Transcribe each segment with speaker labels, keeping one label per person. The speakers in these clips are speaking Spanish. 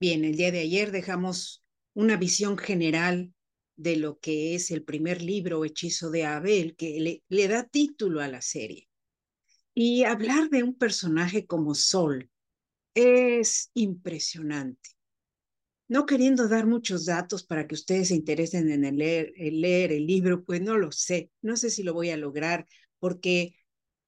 Speaker 1: Bien, el día de ayer dejamos una visión general de lo que es el primer libro, Hechizo de Abel, que le, da título a la serie. Y hablar de un personaje como Sol es impresionante. No queriendo dar muchos datos para que ustedes se interesen en leer, el leer el libro, pues no lo sé. No sé si lo voy a lograr porque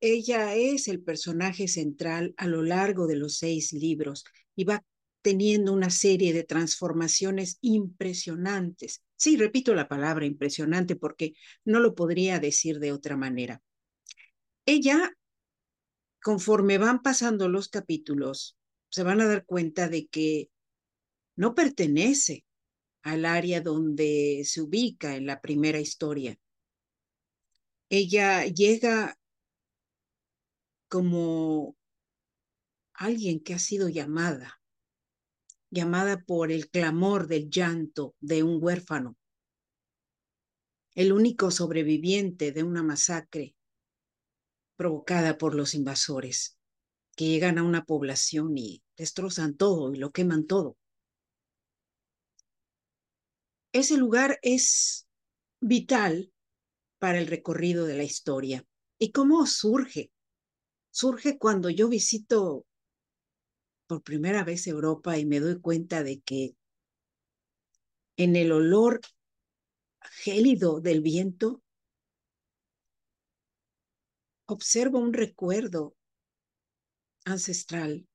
Speaker 1: ella es el personaje central a lo largo de los seis libros y va teniendo una serie de transformaciones impresionantes. Sí, repito la palabra impresionante porque no lo podría decir de otra manera. Ella, conforme van pasando los capítulos, se van a dar cuenta de que no pertenece al área donde se ubica en la primera historia. Ella llega como alguien que ha sido llamada llamada por el clamor del llanto de un huérfano, el único sobreviviente de una masacre provocada por los invasores, que llegan a una población y destrozan todo y lo queman todo. Ese lugar es vital para el recorrido de la historia. ¿Y cómo surge? Surge cuando yo visito por primera vez Europa y me doy cuenta de que en el olor gélido del viento observo un recuerdo ancestral.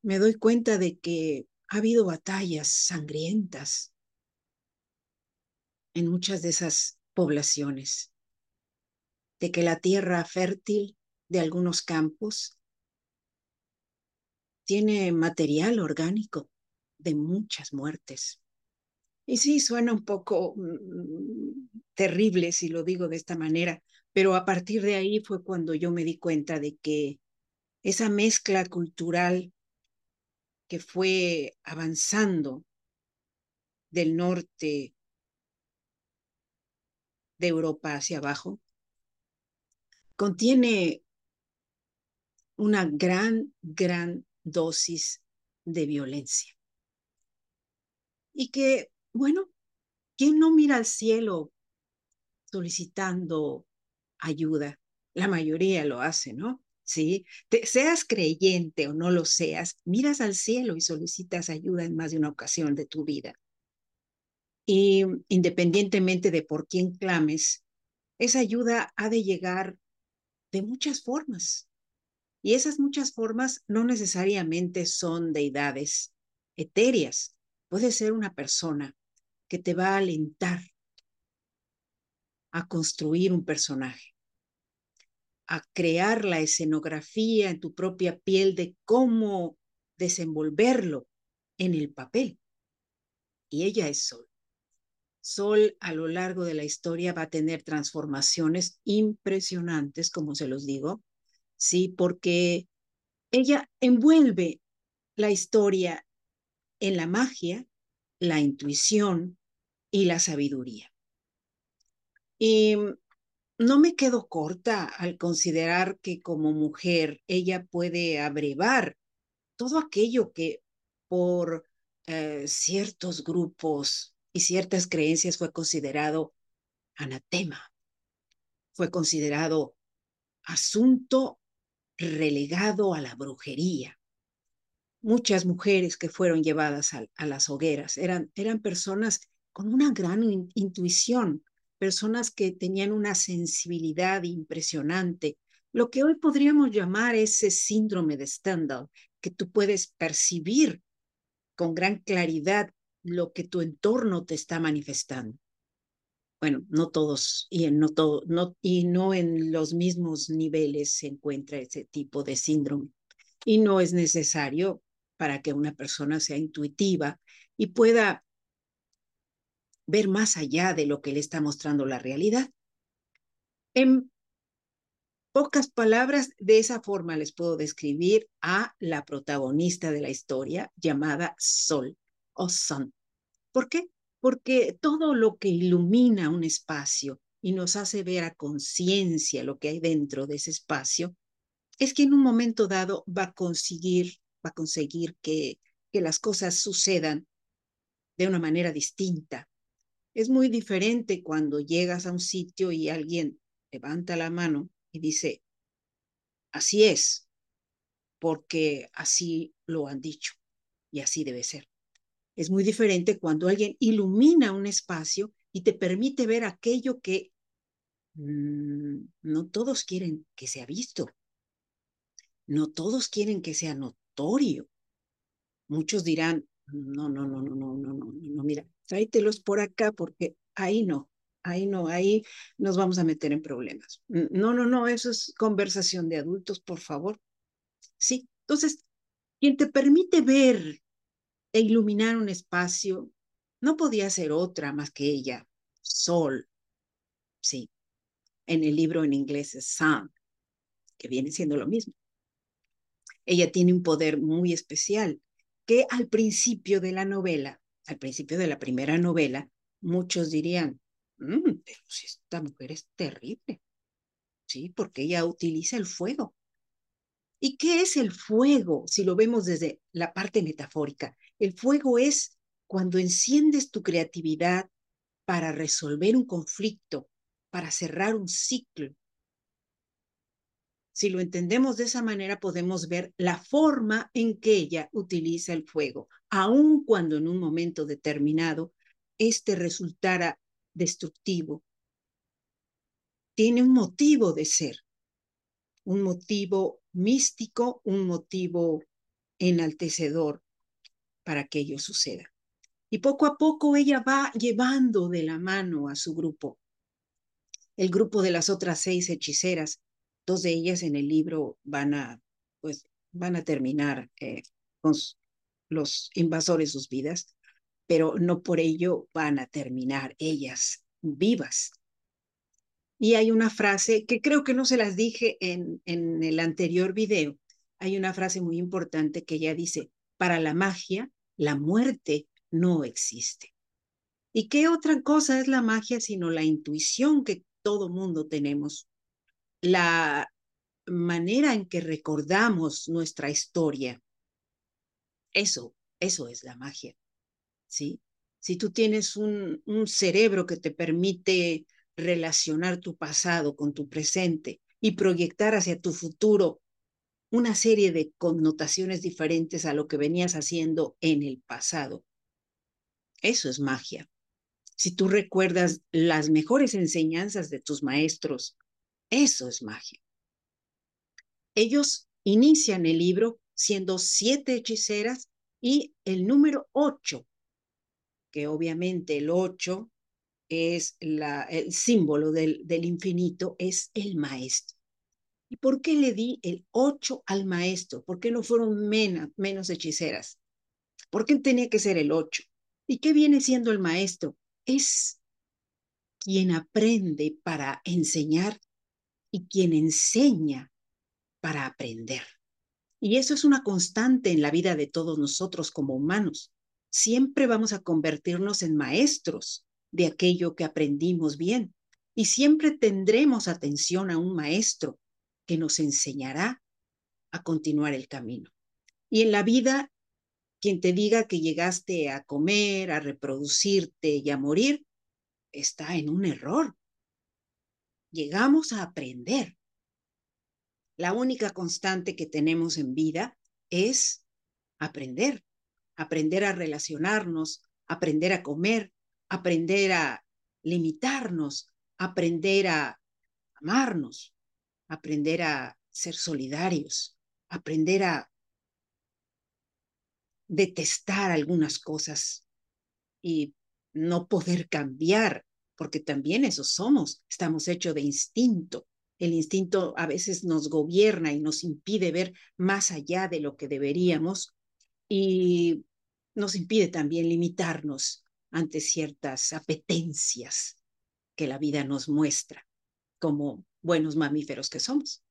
Speaker 1: Me doy cuenta de que ha habido batallas sangrientas en muchas de esas poblaciones, de que la tierra fértil de algunos campos tiene material orgánico de muchas muertes. Y sí, suena un poco mm, terrible si lo digo de esta manera, pero a partir de ahí fue cuando yo me di cuenta de que esa mezcla cultural que fue avanzando del norte de Europa hacia abajo, contiene una gran, gran dosis de violencia. Y que, bueno, ¿quién no mira al cielo solicitando ayuda? La mayoría lo hace, ¿no? Sí, seas creyente o no lo seas, miras al cielo y solicitas ayuda en más de una ocasión de tu vida. Y independientemente de por quién clames, esa ayuda ha de llegar de muchas formas. Y esas muchas formas no necesariamente son deidades etéreas. Puede ser una persona que te va a alentar a construir un personaje, a crear la escenografía en tu propia piel de cómo desenvolverlo en el papel. Y ella es Sol. Sol a lo largo de la historia va a tener transformaciones impresionantes, como se los digo, ¿sí? Porque ella envuelve la historia en la magia, la intuición y la sabiduría. Y no me quedo corta al considerar que como mujer ella puede abrevar todo aquello que por eh, ciertos grupos y ciertas creencias fue considerado anatema, fue considerado asunto relegado a la brujería. Muchas mujeres que fueron llevadas a, las hogueras eran, eran personas con una gran in, intuición, personas que tenían una sensibilidad impresionante, lo que hoy podríamos llamar ese síndrome de Stendhal, que tú puedes percibir con gran claridad lo que tu entorno te está manifestando bueno, no todos y no todo, y no en los mismos niveles se encuentra ese tipo de síndrome. Y no es necesario para que una persona sea intuitiva y pueda ver más allá de lo que le está mostrando la realidad. En pocas palabras, de esa forma les puedo describir a la protagonista de la historia llamada Sol o Sun. ¿Por qué? Porque todo lo que ilumina un espacio y nos hace ver a conciencia lo que hay dentro de ese espacio, es que en un momento dado va a conseguir, va a conseguir que que las cosas sucedan de una manera distinta. Es muy diferente cuando llegas a un sitio y alguien levanta la mano y dice, así es, porque así lo han dicho y así debe ser. Es muy diferente cuando alguien ilumina un espacio y te permite ver aquello que mm, no todos quieren que sea visto. No todos quieren que sea notorio. Muchos dirán, no, no, no, no, no, no, no, no, mira, tráetelos por acá porque ahí no, ahí no, ahí nos vamos a meter en problemas. No, no, no, eso es conversación de adultos, por favor. Sí, entonces, quien te permite ver e iluminar un espacio no podía ser otra más que ella, Sol. Sí, en el libro en inglés es Sun, que viene siendo lo mismo. Ella tiene un poder muy especial que al principio de la novela, al principio de la primera novela, muchos dirían, mm, pero si esta mujer es terrible, ¿sí? Porque ella utiliza el fuego. ¿Y qué es el fuego si lo vemos desde la parte metafórica? El fuego es cuando enciendes tu creatividad para resolver un conflicto, para cerrar un ciclo, si lo entendemos de esa manera, podemos ver la forma en que ella utiliza el fuego, aun cuando en un momento determinado este resultara destructivo. Tiene un motivo de ser, un motivo místico, un motivo enaltecedor para que ello suceda. Y poco a poco ella va llevando de la mano a su grupo, el grupo de las otras seis hechiceras, dos de ellas en el libro van a, pues, van a terminar eh, con los invasores sus vidas, pero no por ello van a terminar ellas vivas. Y hay una frase que creo que no se las dije en, en el anterior video. Hay una frase muy importante que ella dice, para la magia, la muerte no existe. ¿Y qué otra cosa es la magia sino la intuición que todo mundo tenemos? la manera en que recordamos nuestra historia. Eso, eso es la magia, ¿sí? Si tú tienes un, un cerebro que te permite relacionar tu pasado con tu presente y proyectar hacia tu futuro una serie de connotaciones diferentes a lo que venías haciendo en el pasado. Eso es magia. Si tú recuerdas las mejores enseñanzas de tus maestros, eso es magia. Ellos inician el libro siendo siete hechiceras y el número ocho, que obviamente el ocho es el símbolo del, infinito, es el maestro. ¿Y por qué le di el ocho al maestro? ¿Por qué no fueron menos, menos hechiceras? ¿Por qué tenía que ser el ocho? ¿Y qué viene siendo el maestro? Es quien aprende para enseñar y quien enseña para aprender. Y eso es una constante en la vida de todos nosotros como humanos. Siempre vamos a convertirnos en maestros de aquello que aprendimos bien y siempre tendremos atención a un maestro que nos enseñará a continuar el camino. Y en la vida, quien te diga que llegaste a comer, a reproducirte y a morir, está en un error llegamos a aprender. La única constante que tenemos en vida es aprender, aprender a relacionarnos, aprender a comer, aprender a limitarnos, aprender a amarnos, aprender a ser solidarios, aprender a detestar algunas cosas y no poder cambiar porque también eso somos, estamos hechos de instinto. El instinto a veces nos gobierna y nos impide ver más allá de lo que deberíamos y nos impide también limitarnos ante ciertas apetencias que la vida nos muestra como buenos mamíferos que somos.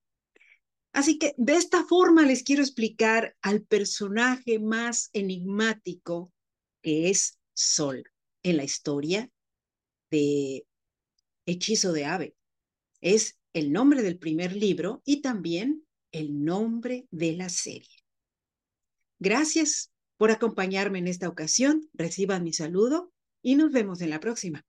Speaker 1: Así que de esta forma les quiero explicar al personaje más enigmático que es Sol en la historia de Hechizo de Ave. Es el nombre del primer libro y también el nombre de la serie. Gracias por acompañarme en esta ocasión. Reciban mi saludo y nos vemos en la próxima.